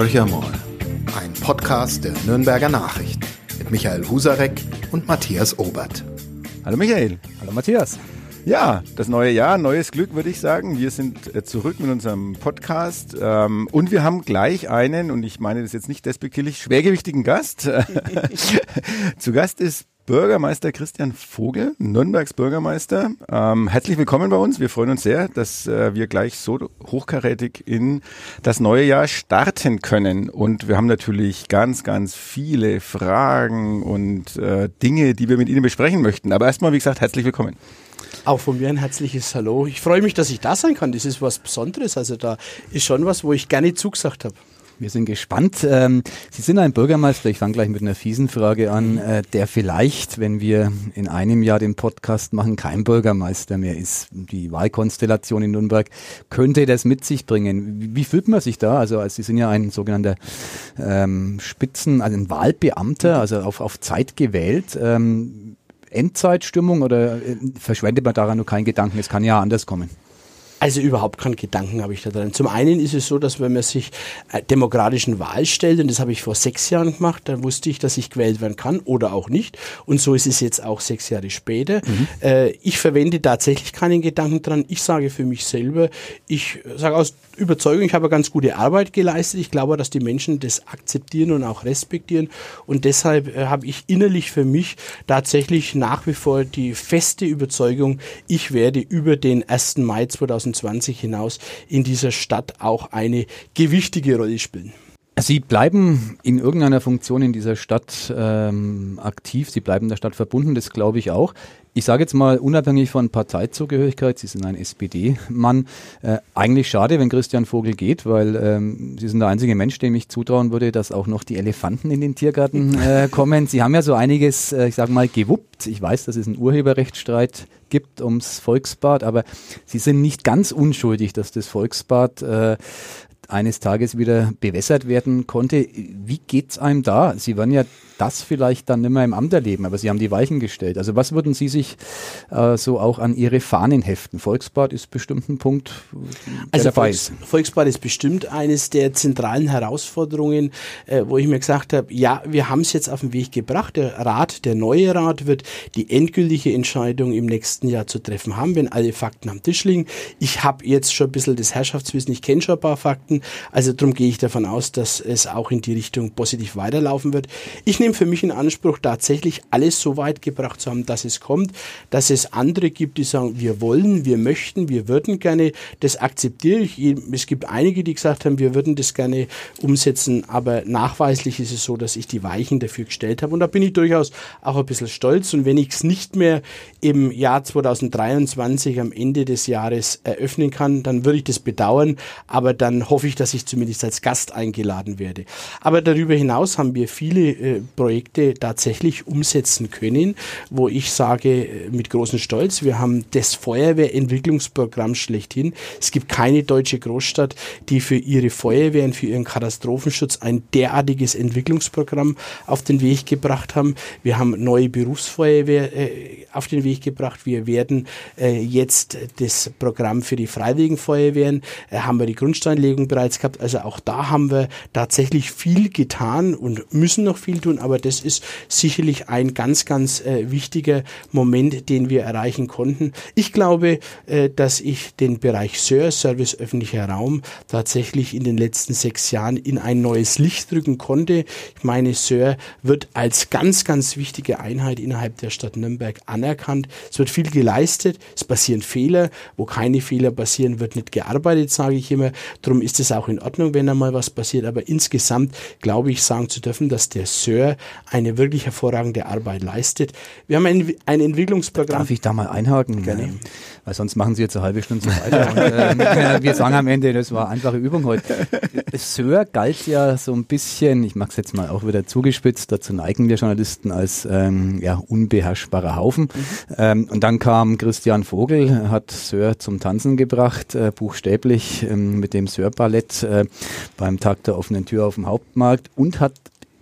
Horcher mal, ein Podcast der Nürnberger Nachrichten mit Michael Husarek und Matthias Obert. Hallo Michael. Hallo Matthias. Ja, das neue Jahr, neues Glück, würde ich sagen. Wir sind äh, zurück mit unserem Podcast ähm, und wir haben gleich einen, und ich meine das jetzt nicht despektierlich, schwergewichtigen Gast. Zu Gast ist Bürgermeister Christian Vogel, Nürnbergs Bürgermeister. Ähm, herzlich willkommen bei uns. Wir freuen uns sehr, dass äh, wir gleich so hochkarätig in das neue Jahr starten können. Und wir haben natürlich ganz, ganz viele Fragen und äh, Dinge, die wir mit Ihnen besprechen möchten. Aber erstmal, wie gesagt, herzlich willkommen. Auch von mir ein herzliches Hallo. Ich freue mich, dass ich da sein kann. Das ist was Besonderes. Also da ist schon was, wo ich gerne zugesagt habe. Wir sind gespannt. Ähm, Sie sind ein Bürgermeister, ich fange gleich mit einer fiesen Frage an, äh, der vielleicht, wenn wir in einem Jahr den Podcast machen, kein Bürgermeister mehr ist. Die Wahlkonstellation in Nürnberg könnte das mit sich bringen. Wie fühlt man sich da? Also, Sie sind ja ein sogenannter ähm, Spitzen, also ein Wahlbeamter, also auf, auf Zeit gewählt. Ähm, Endzeitstimmung oder äh, verschwendet man daran nur keinen Gedanken? Es kann ja anders kommen. Also überhaupt keinen Gedanken habe ich da drin. Zum einen ist es so, dass wenn man sich äh, demokratischen Wahl stellt, und das habe ich vor sechs Jahren gemacht, dann wusste ich, dass ich gewählt werden kann oder auch nicht. Und so ist es jetzt auch sechs Jahre später. Mhm. Äh, ich verwende tatsächlich keinen Gedanken dran. Ich sage für mich selber, ich sage aus Überzeugung, ich habe ganz gute Arbeit geleistet. Ich glaube, dass die Menschen das akzeptieren und auch respektieren. Und deshalb äh, habe ich innerlich für mich tatsächlich nach wie vor die feste Überzeugung, ich werde über den 1. Mai 2020 2020 hinaus in dieser Stadt auch eine gewichtige Rolle spielen. Sie bleiben in irgendeiner Funktion in dieser Stadt ähm, aktiv, Sie bleiben der Stadt verbunden, das glaube ich auch. Ich sage jetzt mal unabhängig von Parteizugehörigkeit, Sie sind ein SPD-Mann. Äh, eigentlich schade, wenn Christian Vogel geht, weil ähm, Sie sind der einzige Mensch, dem ich zutrauen würde, dass auch noch die Elefanten in den Tiergarten äh, kommen. Sie haben ja so einiges, äh, ich sage mal, gewuppt. Ich weiß, dass es einen Urheberrechtsstreit gibt ums Volksbad, aber Sie sind nicht ganz unschuldig, dass das Volksbad äh, eines Tages wieder bewässert werden konnte. Wie geht's einem da? Sie waren ja das vielleicht dann nicht mehr im Amt erleben, aber Sie haben die Weichen gestellt. Also was würden Sie sich äh, so auch an Ihre Fahnen heften? Volksbad ist bestimmt ein Punkt, der also Volks. Volksbad ist bestimmt eines der zentralen Herausforderungen, äh, wo ich mir gesagt habe, ja, wir haben es jetzt auf den Weg gebracht. Der Rat, der neue Rat wird die endgültige Entscheidung im nächsten Jahr zu treffen haben, wenn alle Fakten am Tisch liegen. Ich habe jetzt schon ein bisschen das Herrschaftswissen, ich kenne schon ein paar Fakten, also darum gehe ich davon aus, dass es auch in die Richtung positiv weiterlaufen wird. Ich nehme für mich in Anspruch, tatsächlich alles so weit gebracht zu haben, dass es kommt, dass es andere gibt, die sagen, wir wollen, wir möchten, wir würden gerne, das akzeptiere ich. Es gibt einige, die gesagt haben, wir würden das gerne umsetzen, aber nachweislich ist es so, dass ich die Weichen dafür gestellt habe und da bin ich durchaus auch ein bisschen stolz und wenn ich es nicht mehr im Jahr 2023 am Ende des Jahres eröffnen kann, dann würde ich das bedauern, aber dann hoffe ich, dass ich zumindest als Gast eingeladen werde. Aber darüber hinaus haben wir viele äh, Projekte tatsächlich umsetzen können, wo ich sage äh, mit großem Stolz, wir haben das Feuerwehrentwicklungsprogramm schlechthin. Es gibt keine deutsche Großstadt, die für ihre Feuerwehren, für ihren Katastrophenschutz ein derartiges Entwicklungsprogramm auf den Weg gebracht haben. Wir haben neue Berufsfeuerwehr äh, auf den Weg gebracht. Wir werden äh, jetzt das Programm für die Freiwilligen Feuerwehren, äh, haben wir die Grundsteinlegung bereits gehabt. Also auch da haben wir tatsächlich viel getan und müssen noch viel tun, aber aber das ist sicherlich ein ganz, ganz äh, wichtiger Moment, den wir erreichen konnten. Ich glaube, äh, dass ich den Bereich SIR, Service öffentlicher Raum, tatsächlich in den letzten sechs Jahren in ein neues Licht drücken konnte. Ich meine, SIR wird als ganz, ganz wichtige Einheit innerhalb der Stadt Nürnberg anerkannt. Es wird viel geleistet, es passieren Fehler, wo keine Fehler passieren, wird nicht gearbeitet, sage ich immer. Darum ist es auch in Ordnung, wenn einmal was passiert. Aber insgesamt glaube ich sagen zu dürfen, dass der SIR eine wirklich hervorragende Arbeit leistet. Wir haben ein, ein Entwicklungsprogramm. Darf ich da mal einhaken? Gerne. Weil sonst machen Sie jetzt eine halbe Stunde so weiter. Und, äh, wir sagen am Ende, das war eine einfache Übung heute. Sir galt ja so ein bisschen, ich mache es jetzt mal auch wieder zugespitzt, dazu neigen wir Journalisten als ähm, ja, unbeherrschbarer Haufen. Mhm. Ähm, und dann kam Christian Vogel, hat Sir zum Tanzen gebracht, äh, buchstäblich ähm, mit dem Sir-Ballett äh, beim Tag der offenen Tür auf dem Hauptmarkt und hat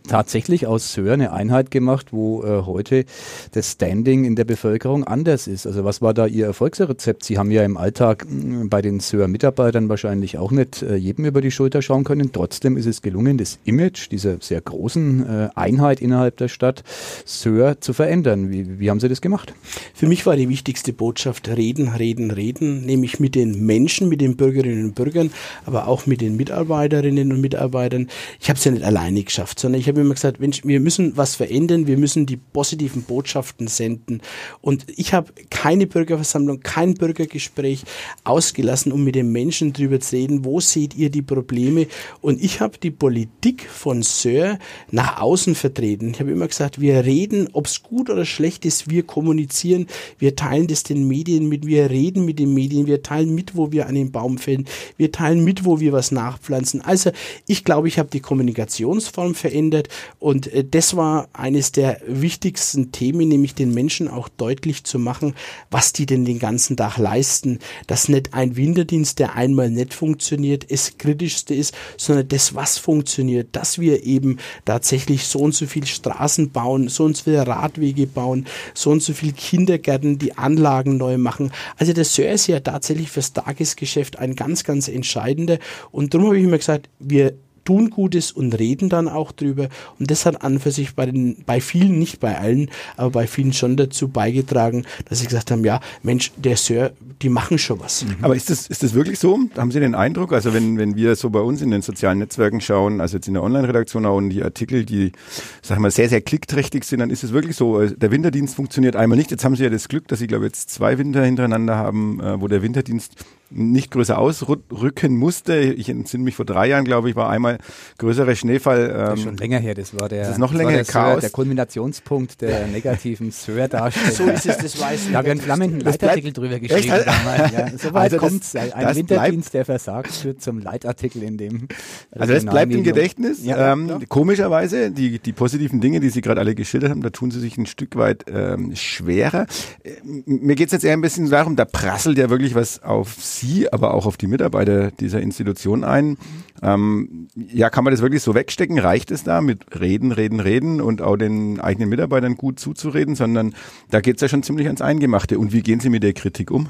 tatsächlich aus Söhr eine Einheit gemacht, wo äh, heute das Standing in der Bevölkerung anders ist. Also was war da Ihr Erfolgsrezept? Sie haben ja im Alltag mh, bei den Söhr Mitarbeitern wahrscheinlich auch nicht äh, jedem über die Schulter schauen können. Trotzdem ist es gelungen, das Image dieser sehr großen äh, Einheit innerhalb der Stadt Söhr zu verändern. Wie, wie haben Sie das gemacht? Für mich war die wichtigste Botschaft reden, reden, reden, nämlich mit den Menschen, mit den Bürgerinnen und Bürgern, aber auch mit den Mitarbeiterinnen und Mitarbeitern. Ich habe es ja nicht alleine geschafft, sondern ich habe immer gesagt, Mensch, wir müssen was verändern, wir müssen die positiven Botschaften senden. Und ich habe keine Bürgerversammlung, kein Bürgergespräch ausgelassen, um mit den Menschen darüber zu reden, wo seht ihr die Probleme. Und ich habe die Politik von Sir nach außen vertreten. Ich habe immer gesagt, wir reden, ob es gut oder schlecht ist, wir kommunizieren, wir teilen das den Medien mit, wir reden mit den Medien, wir teilen mit, wo wir einen Baum fällen, wir teilen mit, wo wir was nachpflanzen. Also ich glaube, ich habe die Kommunikationsform verändert und äh, das war eines der wichtigsten Themen, nämlich den Menschen auch deutlich zu machen, was die denn den ganzen Tag leisten. Dass nicht ein Winterdienst, der einmal nicht funktioniert, es kritischste ist, sondern das, was funktioniert, dass wir eben tatsächlich so und so viel Straßen bauen, so und so viele Radwege bauen, so und so viel Kindergärten, die Anlagen neu machen. Also der Sir ist ja tatsächlich fürs Tagesgeschäft ein ganz, ganz entscheidender. Und darum habe ich immer gesagt, wir tun Gutes und reden dann auch drüber. Und das hat an für sich bei den, bei vielen, nicht bei allen, aber bei vielen schon dazu beigetragen, dass sie gesagt haben, ja, Mensch, der Sir, die machen schon was. Mhm. Aber ist das, ist das wirklich so? Haben Sie den Eindruck? Also wenn, wenn wir so bei uns in den sozialen Netzwerken schauen, also jetzt in der Online-Redaktion auch und die Artikel, die, sagen wir, sehr, sehr klickträchtig sind, dann ist es wirklich so, äh, der Winterdienst funktioniert einmal nicht. Jetzt haben Sie ja das Glück, dass Sie, glaube ich, jetzt zwei Winter hintereinander haben, äh, wo der Winterdienst nicht größer ausrücken musste. Ich entsinne mich vor drei Jahren, glaube ich, war einmal größerer Schneefall. Ähm, das ist schon länger her. Das war der, das ist noch länger der, Chaos. Sir, der Kulminationspunkt der negativen Sir-Darstellung. So ist es, das weiß ich. Da haben wir einen flammenden Leitartikel drüber geschrieben. Echt? Damals, ja. So weit also kommt Ein Winterdienst, der versagt, führt zum Leitartikel in dem. Also das bleibt im Gedächtnis. Ja, ähm, ja. Komischerweise, die, die positiven Dinge, die Sie gerade alle geschildert haben, da tun Sie sich ein Stück weit ähm, schwerer. Äh, mir geht es jetzt eher ein bisschen darum, da prasselt ja wirklich was auf Sie, aber auch auf die Mitarbeiter dieser Institution ein. Ähm, ja, kann man das wirklich so wegstecken? Reicht es da mit Reden, Reden, Reden und auch den eigenen Mitarbeitern gut zuzureden, sondern da geht es ja schon ziemlich ans Eingemachte. Und wie gehen Sie mit der Kritik um?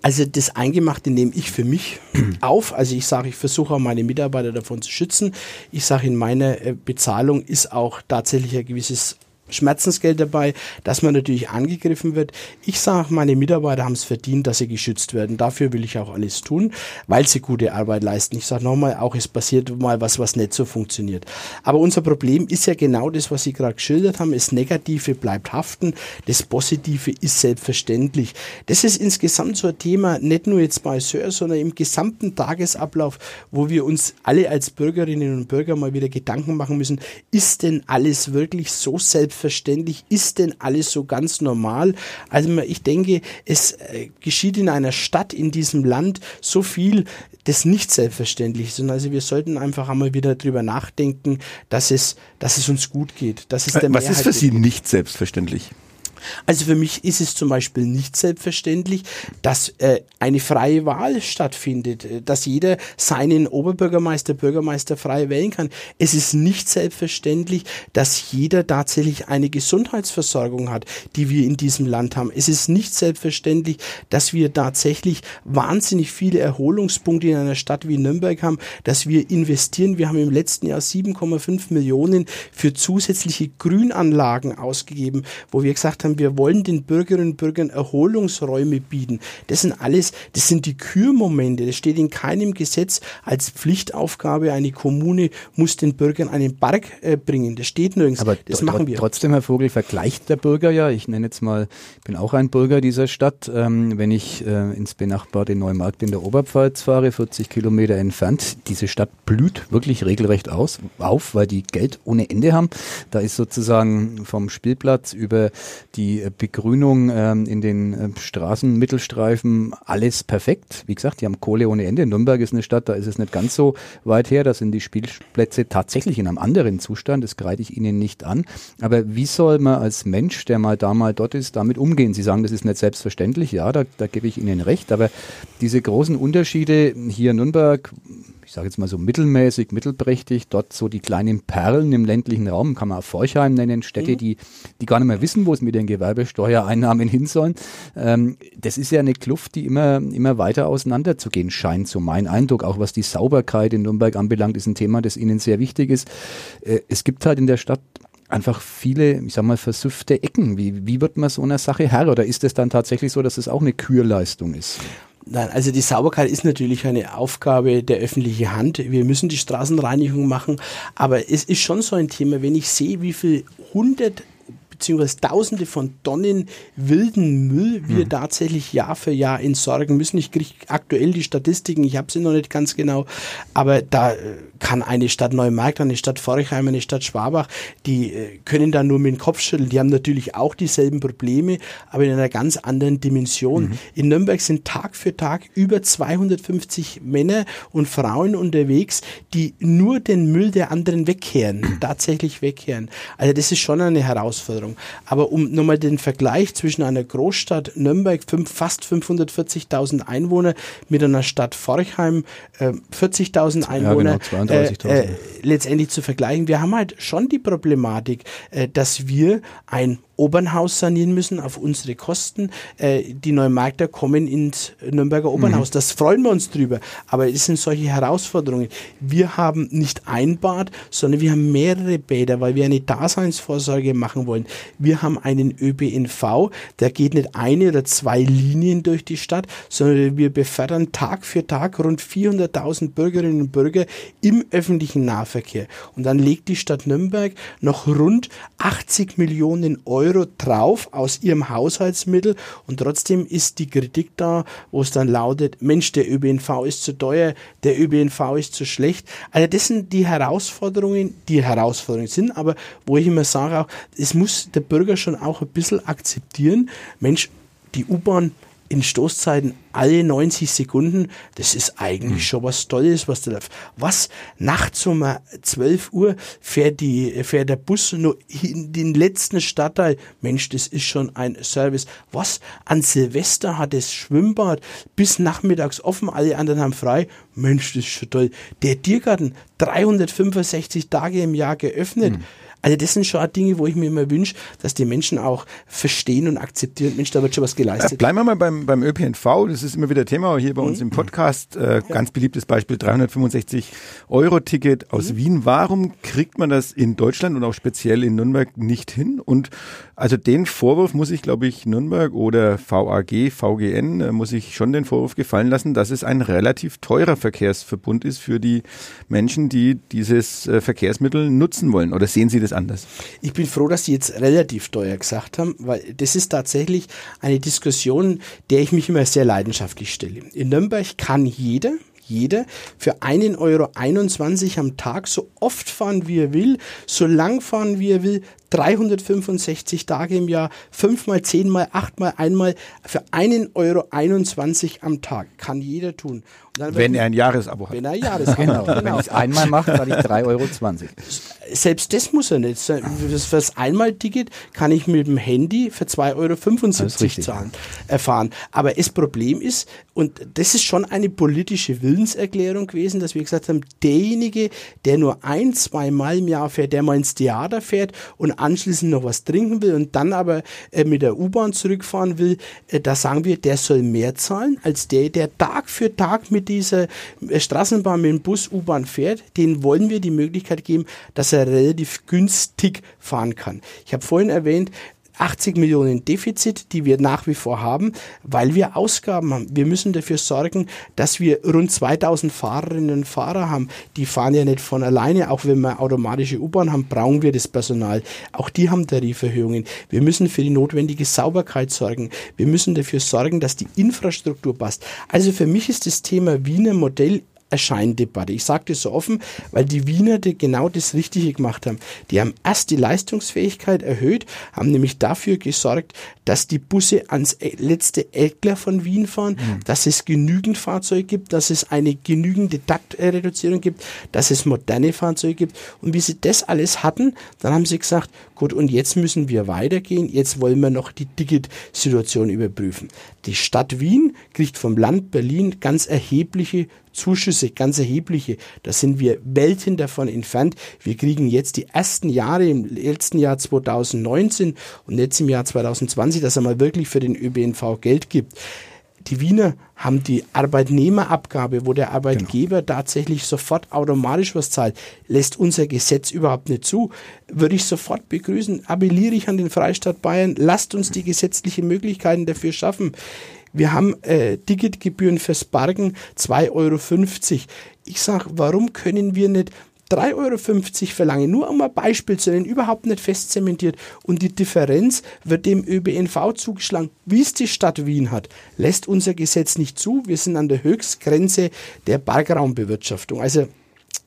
Also das Eingemachte nehme ich für mich auf. Also ich sage, ich versuche auch meine Mitarbeiter davon zu schützen. Ich sage, in meiner äh, Bezahlung ist auch tatsächlich ein gewisses Schmerzensgeld dabei, dass man natürlich angegriffen wird. Ich sage, meine Mitarbeiter haben es verdient, dass sie geschützt werden. Dafür will ich auch alles tun, weil sie gute Arbeit leisten. Ich sage nochmal, auch es passiert mal was, was nicht so funktioniert. Aber unser Problem ist ja genau das, was Sie gerade geschildert haben. Das Negative bleibt haften, das Positive ist selbstverständlich. Das ist insgesamt so ein Thema, nicht nur jetzt bei Sir, sondern im gesamten Tagesablauf, wo wir uns alle als Bürgerinnen und Bürger mal wieder Gedanken machen müssen, ist denn alles wirklich so selbstverständlich? Selbstverständlich ist denn alles so ganz normal? Also ich denke, es äh, geschieht in einer Stadt, in diesem Land so viel, das nicht selbstverständlich ist. Und also wir sollten einfach einmal wieder drüber nachdenken, dass es, dass es uns gut geht. Dass es der Was Mehrheit ist für Sie nicht selbstverständlich? Also für mich ist es zum Beispiel nicht selbstverständlich, dass äh, eine freie Wahl stattfindet, äh, dass jeder seinen Oberbürgermeister, Bürgermeister frei wählen kann. Es ist nicht selbstverständlich, dass jeder tatsächlich eine Gesundheitsversorgung hat, die wir in diesem Land haben. Es ist nicht selbstverständlich, dass wir tatsächlich wahnsinnig viele Erholungspunkte in einer Stadt wie Nürnberg haben, dass wir investieren. Wir haben im letzten Jahr 7,5 Millionen für zusätzliche Grünanlagen ausgegeben, wo wir gesagt haben, wir wollen den Bürgerinnen und Bürgern Erholungsräume bieten. Das sind alles, das sind die Kürmomente. Das steht in keinem Gesetz als Pflichtaufgabe. Eine Kommune muss den Bürgern einen Park äh, bringen. Das steht nirgends. Aber das machen wir. Trotzdem, Herr Vogel, vergleicht der Bürger ja. Ich nenne jetzt mal, ich bin auch ein Bürger dieser Stadt. Ähm, wenn ich äh, ins benachbarte Neumarkt in der Oberpfalz fahre, 40 Kilometer entfernt, diese Stadt blüht wirklich regelrecht aus, auf, weil die Geld ohne Ende haben. Da ist sozusagen vom Spielplatz über die Begrünung ähm, in den äh, Straßenmittelstreifen, alles perfekt. Wie gesagt, die haben Kohle ohne Ende. Nürnberg ist eine Stadt, da ist es nicht ganz so weit her. Da sind die Spielplätze tatsächlich in einem anderen Zustand. Das greite ich Ihnen nicht an. Aber wie soll man als Mensch, der mal da mal dort ist, damit umgehen? Sie sagen, das ist nicht selbstverständlich. Ja, da, da gebe ich Ihnen recht. Aber diese großen Unterschiede hier in Nürnberg, ich sage jetzt mal so mittelmäßig, mittelprächtig, dort so die kleinen Perlen im ländlichen Raum, kann man auch Forchheim nennen, Städte, mhm. die, die gar nicht mehr wissen, wo es mit den Gewerbesteuereinnahmen hin sollen. Ähm, das ist ja eine Kluft, die immer, immer weiter auseinanderzugehen scheint, so mein Eindruck. Auch was die Sauberkeit in Nürnberg anbelangt, ist ein Thema, das Ihnen sehr wichtig ist. Äh, es gibt halt in der Stadt einfach viele, ich sag mal, versüffte Ecken. Wie, wie wird man so einer Sache Herr? Oder ist es dann tatsächlich so, dass es auch eine Kürleistung ist? Nein, also die Sauberkeit ist natürlich eine Aufgabe der öffentlichen Hand. Wir müssen die Straßenreinigung machen, aber es ist schon so ein Thema, wenn ich sehe, wie viel hundert beziehungsweise Tausende von Tonnen wilden Müll wir mhm. tatsächlich Jahr für Jahr entsorgen müssen. Ich kriege aktuell die Statistiken, ich habe sie noch nicht ganz genau, aber da äh, kann eine Stadt Neumarkt, eine Stadt Forchheim, eine Stadt Schwabach, die äh, können da nur mit dem Kopf schütteln. Die haben natürlich auch dieselben Probleme, aber in einer ganz anderen Dimension. Mhm. In Nürnberg sind Tag für Tag über 250 Männer und Frauen unterwegs, die nur den Müll der anderen wegkehren, tatsächlich wegkehren. Also das ist schon eine Herausforderung. Veränderung. Aber um nochmal den Vergleich zwischen einer Großstadt Nürnberg, fünf, fast 540.000 Einwohner, mit einer Stadt Forchheim, äh, 40.000 Einwohner, ja, genau, äh, äh, letztendlich zu vergleichen. Wir haben halt schon die Problematik, äh, dass wir ein Obernhaus sanieren müssen auf unsere Kosten. Äh, die Neumarkter kommen ins Nürnberger Obernhaus. Mhm. Das freuen wir uns drüber. Aber es sind solche Herausforderungen. Wir haben nicht ein Bad, sondern wir haben mehrere Bäder, weil wir eine Daseinsvorsorge machen wollen. Wir haben einen ÖPNV, der geht nicht eine oder zwei Linien durch die Stadt, sondern wir befördern Tag für Tag rund 400.000 Bürgerinnen und Bürger im öffentlichen Nahverkehr. Und dann legt die Stadt Nürnberg noch rund 80 Millionen Euro Euro drauf aus ihrem Haushaltsmittel und trotzdem ist die Kritik da, wo es dann lautet, Mensch, der ÖBNV ist zu teuer, der ÖBNV ist zu schlecht. Also das sind die Herausforderungen, die Herausforderungen sind, aber wo ich immer sage es muss der Bürger schon auch ein bisschen akzeptieren, Mensch, die U-Bahn in Stoßzeiten alle 90 Sekunden, das ist eigentlich mhm. schon was Tolles, was da läuft. Was? Nachts um 12 Uhr fährt, die, fährt der Bus nur in den letzten Stadtteil. Mensch, das ist schon ein Service. Was? An Silvester hat das Schwimmbad bis nachmittags offen, alle anderen haben frei. Mensch, das ist schon toll. Der Tiergarten, 365 Tage im Jahr geöffnet. Mhm. Also das sind schon Dinge, wo ich mir immer wünsche, dass die Menschen auch verstehen und akzeptieren, Mensch, da wird schon was geleistet. Ja, bleiben wir mal beim, beim ÖPNV, das ist immer wieder Thema hier bei mhm. uns im Podcast. Äh, ja. Ganz beliebtes Beispiel, 365 Euro Ticket aus mhm. Wien. Warum kriegt man das in Deutschland und auch speziell in Nürnberg nicht hin? Und also den Vorwurf muss ich, glaube ich, Nürnberg oder VAG, VGN, äh, muss ich schon den Vorwurf gefallen lassen, dass es ein relativ teurer Verkehrsverbund ist für die Menschen, die dieses äh, Verkehrsmittel nutzen wollen. Oder sehen Sie das das anders? Ich bin froh, dass Sie jetzt relativ teuer gesagt haben, weil das ist tatsächlich eine Diskussion, der ich mich immer sehr leidenschaftlich stelle. In Nürnberg kann jeder, jeder für 1,21 Euro am Tag so oft fahren, wie er will, so lang fahren, wie er will, 365 Tage im Jahr, fünfmal, zehnmal, achtmal, einmal für 1,21 Euro am Tag. Kann jeder tun. Wenn er ein Jahresabo hat. Wenn er ein Jahresabo genau. hat. Genau. Wenn ich es einmal mache, zahle ich 3,20 Euro. Selbst das muss er nicht. Für das Einmal-Ticket kann ich mit dem Handy für 2,75 Euro zahlen, erfahren. Aber das Problem ist, und das ist schon eine politische Willenserklärung gewesen, dass wir gesagt haben, derjenige, der nur ein, zwei Mal im Jahr fährt, der mal ins Theater fährt und anschließend noch was trinken will und dann aber äh, mit der U-Bahn zurückfahren will, äh, da sagen wir, der soll mehr zahlen als der, der Tag für Tag mit dieser äh, Straßenbahn, mit dem Bus, U-Bahn fährt. Den wollen wir die Möglichkeit geben, dass er relativ günstig fahren kann. Ich habe vorhin erwähnt, 80 Millionen Defizit, die wir nach wie vor haben, weil wir Ausgaben haben. Wir müssen dafür sorgen, dass wir rund 2000 Fahrerinnen und Fahrer haben. Die fahren ja nicht von alleine. Auch wenn wir automatische U-Bahn haben, brauchen wir das Personal. Auch die haben Tariferhöhungen. Wir müssen für die notwendige Sauberkeit sorgen. Wir müssen dafür sorgen, dass die Infrastruktur passt. Also für mich ist das Thema Wiener Modell Erscheindebatte. Ich sage das so offen, weil die Wiener die genau das Richtige gemacht haben. Die haben erst die Leistungsfähigkeit erhöht, haben nämlich dafür gesorgt, dass die Busse ans e-, letzte Eckler von Wien fahren, mhm. dass es genügend Fahrzeuge gibt, dass es eine genügende Taktreduzierung gibt, dass es moderne Fahrzeuge gibt. Und wie sie das alles hatten, dann haben sie gesagt, gut, und jetzt müssen wir weitergehen, jetzt wollen wir noch die Ticketsituation überprüfen. Die Stadt Wien kriegt vom Land Berlin ganz erhebliche Zuschüsse, ganz erhebliche. Da sind wir Welten davon entfernt. Wir kriegen jetzt die ersten Jahre im letzten Jahr 2019 und jetzt im Jahr 2020, dass er mal wirklich für den ÖBNV Geld gibt. Die Wiener haben die Arbeitnehmerabgabe, wo der Arbeitgeber genau. tatsächlich sofort automatisch was zahlt, lässt unser Gesetz überhaupt nicht zu. Würde ich sofort begrüßen, appelliere ich an den Freistaat Bayern, lasst uns die gesetzlichen Möglichkeiten dafür schaffen. Wir haben äh, Ticketgebühren fürs Bargen 2,50 Euro. Ich sage, warum können wir nicht 3,50 Euro verlangen, nur um ein Beispiel zu nennen, überhaupt nicht fest zementiert. Und die Differenz wird dem ÖBNV zugeschlagen, wie es die Stadt Wien hat. Lässt unser Gesetz nicht zu. Wir sind an der Höchstgrenze der Parkraumbewirtschaftung. Also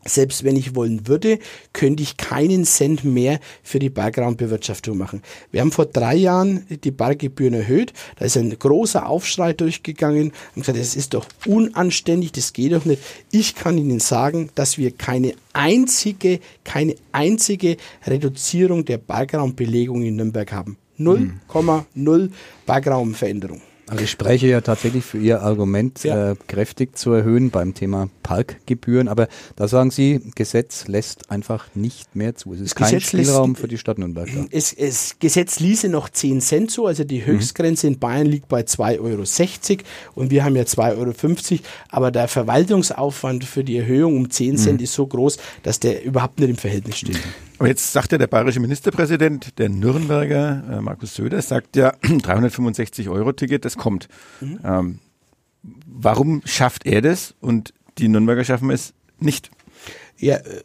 selbst wenn ich wollen würde, könnte ich keinen Cent mehr für die Bergraumbewirtschaftung machen. Wir haben vor drei Jahren die Berggebühren erhöht. Da ist ein großer Aufschrei durchgegangen und gesagt, das ist doch unanständig, das geht doch nicht. Ich kann Ihnen sagen, dass wir keine einzige, keine einzige Reduzierung der Bergraumbelegung in Nürnberg haben. 0,0 hm. Bergraumveränderung. Also ich spreche ja tatsächlich für Ihr Argument, ja. äh, kräftig zu erhöhen beim Thema Parkgebühren. Aber da sagen Sie, Gesetz lässt einfach nicht mehr zu. Es ist kein Gesetz Spielraum lässt, für die Stadt Nürnberg. Da. Es, es, Gesetz ließe noch 10 Cent zu. Also die Höchstgrenze mhm. in Bayern liegt bei 2,60 Euro und wir haben ja 2,50 Euro. Aber der Verwaltungsaufwand für die Erhöhung um 10 Cent mhm. ist so groß, dass der überhaupt nicht im Verhältnis steht. Aber jetzt sagt ja der bayerische Ministerpräsident, der Nürnberger, äh, Markus Söder, sagt ja 365 Euro Ticket, das kommt. Mhm. Ähm, warum schafft er das und die Nürnberger schaffen es nicht? Ja, äh,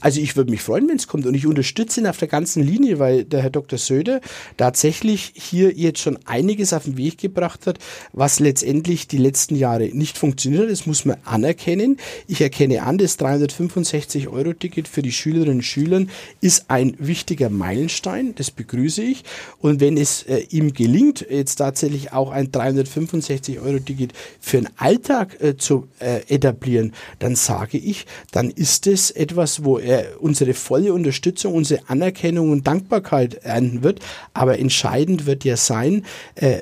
also ich würde mich freuen, wenn es kommt und ich unterstütze ihn auf der ganzen Linie, weil der Herr Dr. Söder tatsächlich hier jetzt schon einiges auf den Weg gebracht hat, was letztendlich die letzten Jahre nicht funktioniert hat. Das muss man anerkennen. Ich erkenne an, das 365-Euro-Ticket für die Schülerinnen und Schüler ist ein wichtiger Meilenstein. Das begrüße ich. Und wenn es äh, ihm gelingt, jetzt tatsächlich auch ein 365-Euro-Ticket für den Alltag äh, zu äh, etablieren, dann sage ich, dann ist es etwas, wo er unsere volle Unterstützung, unsere Anerkennung und Dankbarkeit ernten wird. Aber entscheidend wird ja sein, äh,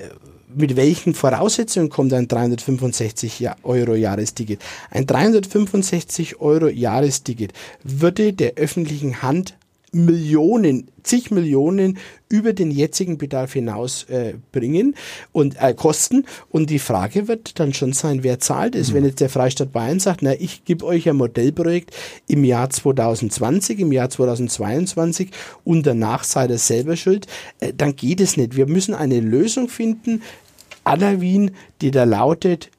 mit welchen Voraussetzungen kommt ein 365 Euro Jahresticket? Ein 365 Euro Jahresticket würde der öffentlichen Hand Millionen, zig Millionen über den jetzigen Bedarf hinaus äh, bringen und äh, kosten. Und die Frage wird dann schon sein, wer zahlt es? Mhm. Wenn jetzt der Freistaat Bayern sagt, na, ich gebe euch ein Modellprojekt im Jahr 2020, im Jahr 2022 und danach seid ihr selber schuld, äh, dann geht es nicht. Wir müssen eine Lösung finden, aller Wien, die da lautet,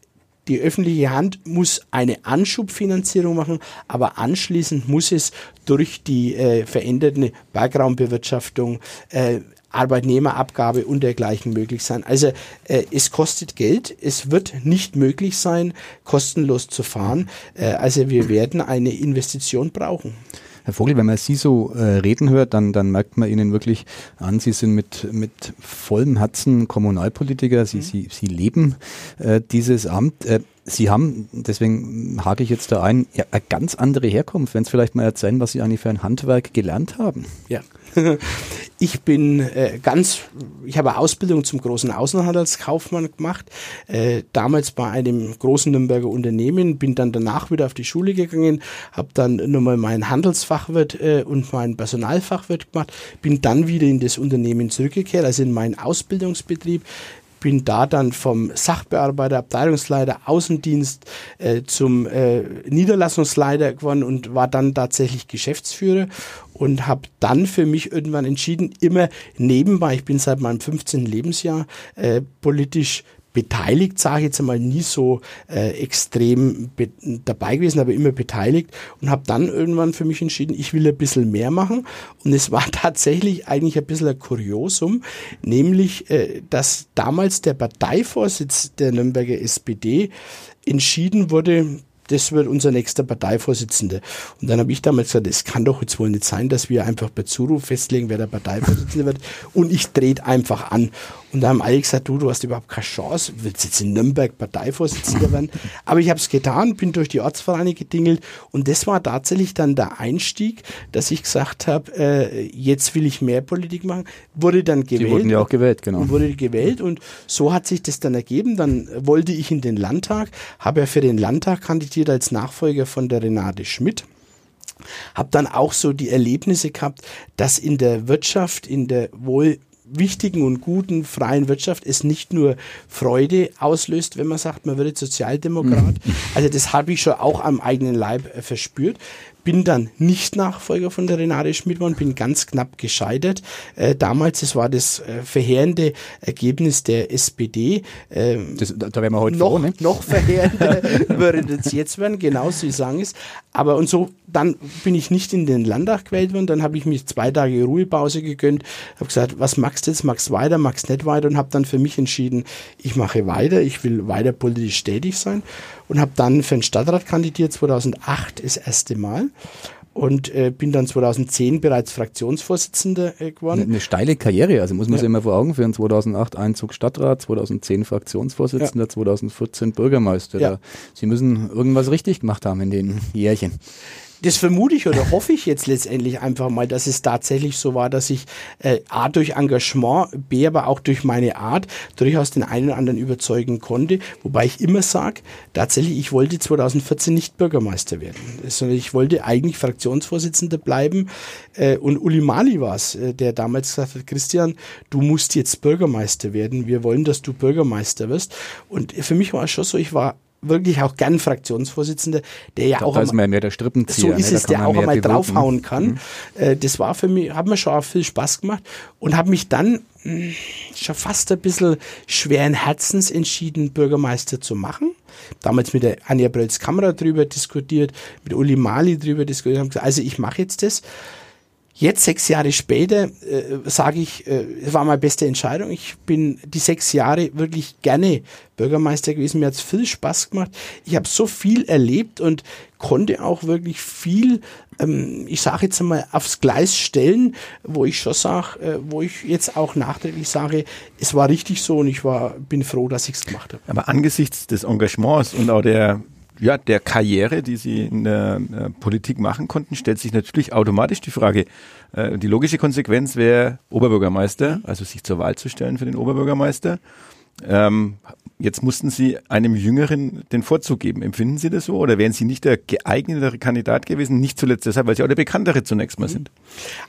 die öffentliche Hand muss eine Anschubfinanzierung machen, aber anschließend muss es durch die äh, veränderte Bergraumbewirtschaftung äh, Arbeitnehmerabgabe und dergleichen möglich sein. Also äh, es kostet Geld, es wird nicht möglich sein, kostenlos zu fahren. Äh, also wir werden eine Investition brauchen. Herr Vogel, wenn man Sie so äh, reden hört, dann, dann merkt man Ihnen wirklich an, Sie sind mit, mit vollem Herzen Kommunalpolitiker, Sie, mhm. Sie, Sie leben äh, dieses Amt. Äh, Sie haben, deswegen hake ich jetzt da ein, ja, eine ganz andere Herkunft. Wenn Sie vielleicht mal erzählen, was Sie eigentlich für ein Handwerk gelernt haben. Ja. Ich bin äh, ganz, ich habe Ausbildung zum großen Außenhandelskaufmann gemacht, äh, damals bei einem großen Nürnberger Unternehmen, bin dann danach wieder auf die Schule gegangen, habe dann nochmal mein Handelsfachwirt äh, und mein Personalfachwirt gemacht, bin dann wieder in das Unternehmen zurückgekehrt, also in meinen Ausbildungsbetrieb, bin da dann vom Sachbearbeiter, Abteilungsleiter, Außendienst äh, zum äh, Niederlassungsleiter geworden und war dann tatsächlich Geschäftsführer und habe dann für mich irgendwann entschieden, immer nebenbei, ich bin seit meinem 15. Lebensjahr äh, politisch beteiligt, sage ich jetzt einmal, nie so äh, extrem dabei gewesen, aber immer beteiligt und habe dann irgendwann für mich entschieden, ich will ein bisschen mehr machen. Und es war tatsächlich eigentlich ein bisschen ein Kuriosum, nämlich, äh, dass damals der Parteivorsitz der Nürnberger SPD entschieden wurde, das wird unser nächster Parteivorsitzender. Und dann habe ich damals gesagt, es kann doch jetzt wohl nicht sein, dass wir einfach per Zuruf festlegen, wer der Parteivorsitzende wird. Und ich drehe einfach an. Und da haben alle gesagt, du, du hast überhaupt keine Chance, willst jetzt in Nürnberg Parteivorsitzender werden. Aber ich habe es getan, bin durch die Ortsvereine gedingelt und das war tatsächlich dann der Einstieg, dass ich gesagt habe, äh, jetzt will ich mehr Politik machen. Wurde dann gewählt. Sie wurden ja auch gewählt, genau. Wurde gewählt und so hat sich das dann ergeben. Dann wollte ich in den Landtag, habe ja für den Landtag kandidiert kandidiert als Nachfolger von der Renate Schmidt habe dann auch so die Erlebnisse gehabt, dass in der Wirtschaft, in der wohl wichtigen und guten freien Wirtschaft es nicht nur Freude auslöst, wenn man sagt, man würde Sozialdemokrat. Mhm. Also das habe ich schon auch am eigenen Leib äh, verspürt bin dann nicht Nachfolger von der Renate Schmidtmann, bin ganz knapp gescheitert. Äh, damals, das war das äh, verheerende Ergebnis der SPD. Ähm, das, da wären wir heute noch, froh, ne? noch verheerender würde es jetzt werden, genau so sagen es. Aber und so, dann bin ich nicht in den Landtag gewählt worden, dann habe ich mich zwei Tage Ruhepause gegönnt, habe gesagt, was magst du jetzt, magst weiter, magst nicht weiter und habe dann für mich entschieden, ich mache weiter, ich will weiter politisch tätig sein und habe dann für den Stadtrat kandidiert, 2008 das erste Mal und äh, bin dann 2010 bereits Fraktionsvorsitzender äh, geworden. Eine, eine, steile Karriere, also muss man ja. sich immer vor Augen führen. 2008 Einzug Stadtrat, 2010 Fraktionsvorsitzender, ja. 2014 Bürgermeister. Ja. Sie müssen irgendwas richtig gemacht haben in den Jährchen das vermute ich oder hoffe ich jetzt letztendlich einfach mal, dass es tatsächlich so war, dass ich äh, A durch Engagement, B aber auch durch meine Art durchaus den einen oder anderen überzeugen konnte. Wobei ich immer sage, tatsächlich, ich wollte 2014 nicht Bürgermeister werden, sondern ich wollte eigentlich Fraktionsvorsitzender bleiben. Äh, und Uli Mali war es, äh, der damals gesagt hat, Christian, du musst jetzt Bürgermeister werden. Wir wollen, dass du Bürgermeister wirst. Und für mich war es schon so, ich war wirklich auch gern Fraktionsvorsitzender, der ja glaub, auch da ist einmal, mehr der Strippenzieher. So ist ne? es, der auch einmal draufhauen kann. Mhm. Äh, das war für mich, hat mir schon auch viel Spaß gemacht und habe mich dann mh, hm, schon fast ein bisschen schweren Herzens entschieden, Bürgermeister zu machen. Damals mit der Anja Brölz Kamera drüber diskutiert, mit Uli Mali drüber diskutiert, haben gesagt, also ich mache jetzt das. Jetzt, sechs Jahre später, äh, sage ich, äh, es war meine beste Entscheidung. Ich bin die sechs Jahre wirklich gerne Bürgermeister gewesen. Mir hat es viel Spaß gemacht. Ich habe so viel erlebt und konnte auch wirklich viel, ähm, ich sage jetzt einmal, aufs Gleis stellen, wo ich schon sage, äh, wo ich jetzt auch nachträglich sage, es war richtig so und ich war, bin froh, dass ich es gemacht habe. Aber angesichts des Engagements und auch der ja, der Karriere, die Sie in der äh, Politik machen konnten, stellt sich natürlich automatisch die Frage, äh, die logische Konsequenz wäre Oberbürgermeister, also sich zur Wahl zu stellen für den Oberbürgermeister. Ähm, Jetzt mussten Sie einem Jüngeren den Vorzug geben. Empfinden Sie das so? Oder wären Sie nicht der geeignetere Kandidat gewesen? Nicht zuletzt deshalb, weil Sie auch der Bekanntere zunächst mal sind.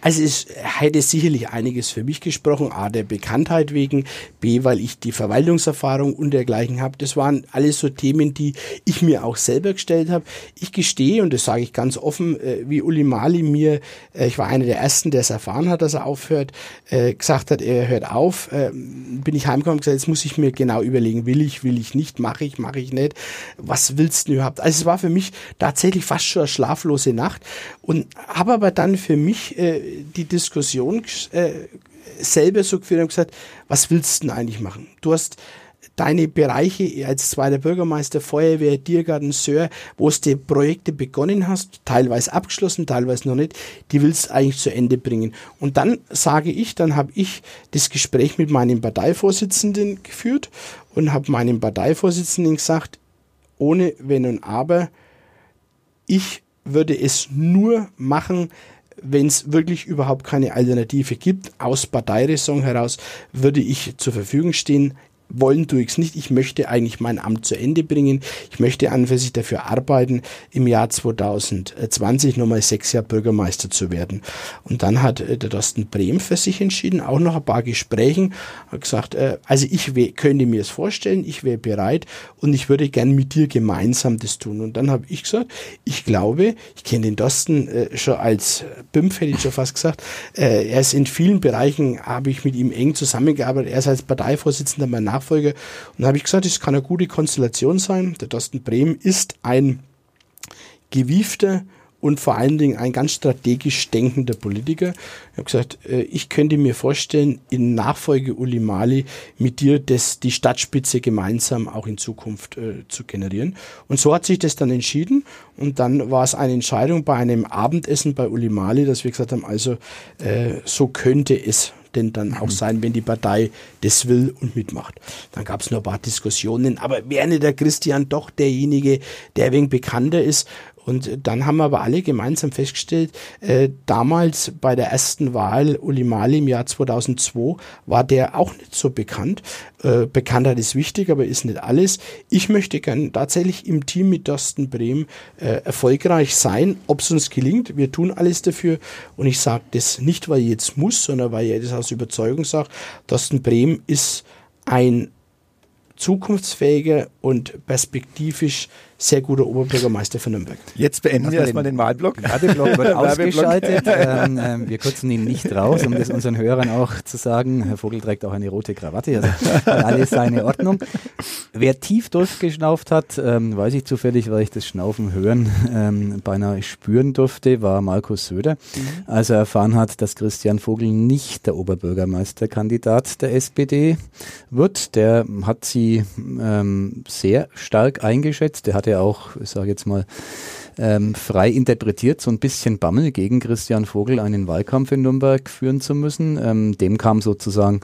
Also es hätte sicherlich einiges für mich gesprochen. A, der Bekanntheit wegen. B, weil ich die Verwaltungserfahrung und dergleichen habe. Das waren alles so Themen, die ich mir auch selber gestellt habe. Ich gestehe, und das sage ich ganz offen, äh, wie Uli Mali mir, äh, ich war einer der Ersten, der es erfahren hat, dass er aufhört, äh, gesagt hat, er hört auf, bin ich heimgekommen und gesagt, jetzt muss ich mir genau überlegen, will ich, will ich nicht, mache ich, mache ich nicht. Was willst du überhaupt? Also es war für mich tatsächlich fast schon eine schlaflose Nacht und habe aber dann für mich äh, die Diskussion äh, selber so geführt und gesagt, was willst du denn eigentlich machen? Du hast deine Bereiche als zweiter Bürgermeister, Feuerwehr, Tiergarten, Sör, wo du Projekte begonnen hast, teilweise abgeschlossen, teilweise noch nicht, die willst du eigentlich zu Ende bringen. Und dann sage ich, dann habe ich das Gespräch mit meinem Parteivorsitzenden geführt und habe meinem Parteivorsitzenden gesagt, ohne Wenn und Aber, ich würde es nur machen, wenn es wirklich überhaupt keine Alternative gibt. Aus Parteiräson heraus würde ich zur Verfügung stehen wollen tue ich es nicht. Ich möchte eigentlich mein Amt zu Ende bringen. Ich möchte an für sich dafür arbeiten, im Jahr 2020 nochmal sechs Jahre Bürgermeister zu werden. Und dann hat äh, der Thorsten Brehm für sich entschieden, auch noch ein paar Gesprächen, hat gesagt, äh, also ich könnte mir es vorstellen, ich wäre bereit und ich würde gern mit dir gemeinsam das tun. Und dann habe ich gesagt, ich glaube, ich kenne den Thorsten äh, schon als Bimpf, hätte ich schon fast gesagt. er ist in vielen Bereichen, habe ich mit ihm eng zusammengearbeitet. Er ist als Parteivorsitzender mein Nachfolger. Und da habe ich gesagt, das kann eine gute Konstellation sein. Der Thorsten Brehm ist ein gewiefter und vor allen Dingen ein ganz strategisch denkender Politiker. Ich habe gesagt, äh, ich könnte mir vorstellen, in Nachfolge Uli Mali mit dir das, die Stadtspitze gemeinsam auch in Zukunft äh, zu generieren. Und so hat sich das dann entschieden. Und dann war es eine Entscheidung bei einem Abendessen bei Uli Mali, dass wir gesagt haben, also äh, so könnte es denn dann auch mhm. sein, wenn die Partei das will und mitmacht. Dann gab es noch ein paar Diskussionen, aber wäre nicht der Christian doch derjenige, der wenig bekannter ist Und dann haben wir aber alle gemeinsam festgestellt, äh, damals bei der ersten Wahl Uli Mali im Jahr 2002 war der auch nicht so bekannt. Äh, Bekanntheit ist wichtig, aber ist nicht alles. Ich möchte gern tatsächlich im Team mit Dorsten Brehm äh, erfolgreich sein, ob es uns gelingt. Wir tun alles dafür und ich sage das nicht, weil ich jetzt muss, sondern weil ich das aus Überzeugung sage. Dorsten Brehm ist ein zukunftsfähiger und perspektivisch sehr guter Oberbürgermeister von Nürnberg. Jetzt beenden wir erstmal den Wahlblock. Werbeblock wird ausgeschaltet. ähm, äh, wir kürzen ihn nicht raus, um das unseren Hörern auch zu sagen. Herr Vogel trägt auch eine rote Krawatte, also alles seine Ordnung. Wer tief durchgeschnauft hat, ähm, weiß ich zufällig, weil ich das Schnaufen hören ähm, beinahe spüren durfte, war Markus Söder, mhm. als er erfahren hat, dass Christian Vogel nicht der Oberbürgermeisterkandidat der SPD wird. Der hat sie ähm, sehr stark eingeschätzt. Der hat ja auch, ich sage jetzt mal, ähm, frei interpretiert, so ein bisschen Bammel gegen Christian Vogel einen Wahlkampf in Nürnberg führen zu müssen. Ähm, dem kam sozusagen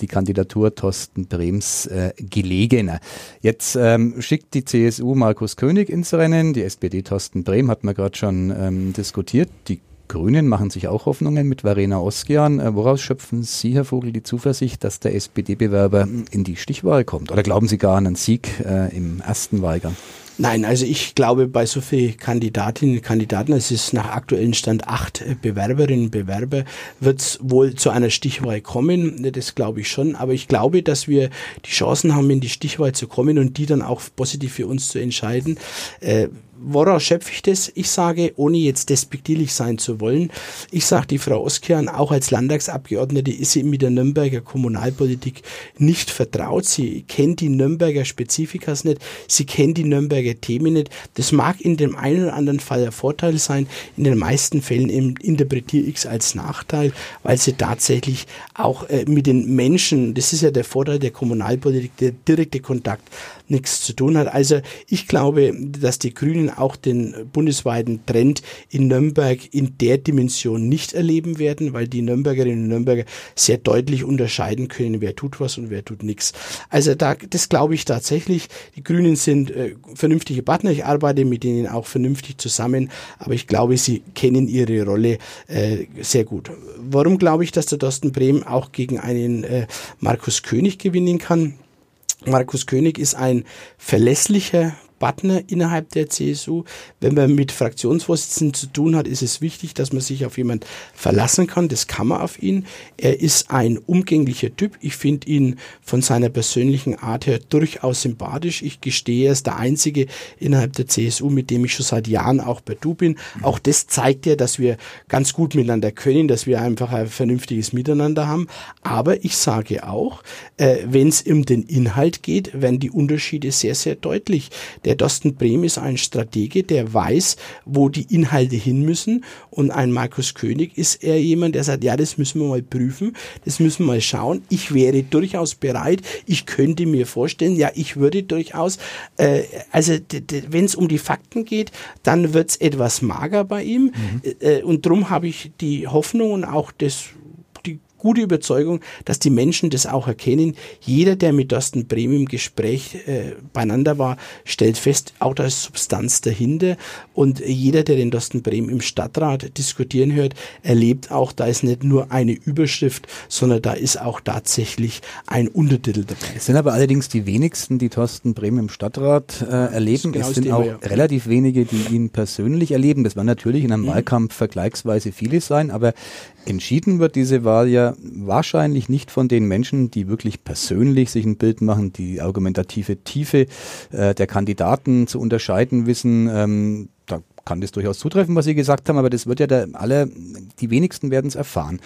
die Kandidatur Thorsten Brems äh, gelegener. Jetzt ähm, schickt die CSU Markus König ins Rennen, die SPD Thorsten Brehm hat man gerade schon ähm, diskutiert. Die Grünen machen sich auch Hoffnungen mit Verena Oskian. Äh, woraus schöpfen Sie, Herr Vogel, die Zuversicht, dass der SPD-Bewerber in die Stichwahl kommt? Oder glauben Sie gar an einen Sieg äh, im ersten Wahlgang? Nein, also ich glaube, bei so vielen Kandidatinnen und Kandidaten, es ist nach aktuellem Stand acht Bewerberinnen und Bewerber, wird es wohl zu einer Stichwahl kommen. Das glaube ich schon. Aber ich glaube, dass wir die Chancen haben, in die Stichwahl zu kommen und die dann auch positiv für uns zu entscheiden. Äh, woraus schöpfe ich das? Ich sage, ohne jetzt despektierlich sein zu wollen, ich sage, die Frau Oskian, auch als Landtagsabgeordnete, ist sie mit der Nürnberger Kommunalpolitik nicht vertraut. Sie kennt die Nürnberger Spezifikas nicht, sie kennt die Nürnberger Themen nicht. Das mag in dem einen oder anderen Fall ein Vorteil sein, in den meisten Fällen interpretiere ich es als Nachteil, weil sie tatsächlich auch äh, mit den Menschen, das ist ja der Vorteil der Kommunalpolitik, der direkte Kontakt nichts zu tun hat. Also ich glaube, dass die Grünen auch den bundesweiten Trend in Nürnberg in der Dimension nicht erleben werden, weil die Nürnbergerinnen und Nürnberger sehr deutlich unterscheiden können, wer tut was und wer tut nichts. Also da, das glaube ich tatsächlich. Die Grünen sind äh, vernünftige Partner. Ich arbeite mit ihnen auch vernünftig zusammen, aber ich glaube, sie kennen ihre Rolle äh, sehr gut. Warum glaube ich, dass der Dorsten Brehm auch gegen einen äh, Markus König gewinnen kann? Markus König ist ein verlässlicher Partner innerhalb der CSU. Wenn man mit Fraktionsvorsitzenden zu tun hat, ist es wichtig, dass man sich auf jemand verlassen kann. Das kann man auf ihn. Er ist ein umgänglicher Typ. Ich finde ihn von seiner persönlichen Art her durchaus sympathisch. Ich gestehe, er ist der Einzige innerhalb der CSU, mit dem ich schon seit Jahren auch bei Du bin. Auch das zeigt ja, dass wir ganz gut miteinander können, dass wir einfach ein vernünftiges Miteinander haben. Aber ich sage auch, äh, wenn es um den Inhalt geht, werden die Unterschiede sehr, sehr deutlich. Der Dorsten Brehm ist ein Stratege, der weiß, wo die Inhalte hin müssen. Und ein Markus König ist eher jemand, der sagt, ja, das müssen wir mal prüfen, das müssen wir mal schauen. Ich wäre durchaus bereit, ich könnte mir vorstellen, ja, ich würde durchaus, äh, also wenn es um die Fakten geht, dann wird es etwas mager bei ihm. Mhm. Äh, und darum habe ich die Hoffnung und auch das gute Überzeugung, dass die Menschen das auch erkennen. Jeder, der mit Thorsten Brehm im Gespräch äh, beieinander war, stellt fest, auch da ist Substanz dahinter. Und jeder, der den Thorsten Brehm im Stadtrat diskutieren hört, erlebt auch, da ist nicht nur eine Überschrift, sondern da ist auch tatsächlich ein Untertitel dabei. Es sind aber allerdings die wenigsten, die Thorsten Brehm im Stadtrat äh, erleben. Genau es sind auch ja. relativ wenige, die ihn persönlich erleben. Das werden natürlich in einem mhm. Wahlkampf vergleichsweise viele sein, aber Entschieden wird diese Wahl ja wahrscheinlich nicht von den Menschen, die wirklich persönlich sich ein Bild machen, die argumentative Tiefe äh, der Kandidaten zu unterscheiden wissen. Ähm, da kann das durchaus zutreffen, was Sie gesagt haben, aber das wird ja der, alle, die wenigsten werden es erfahren.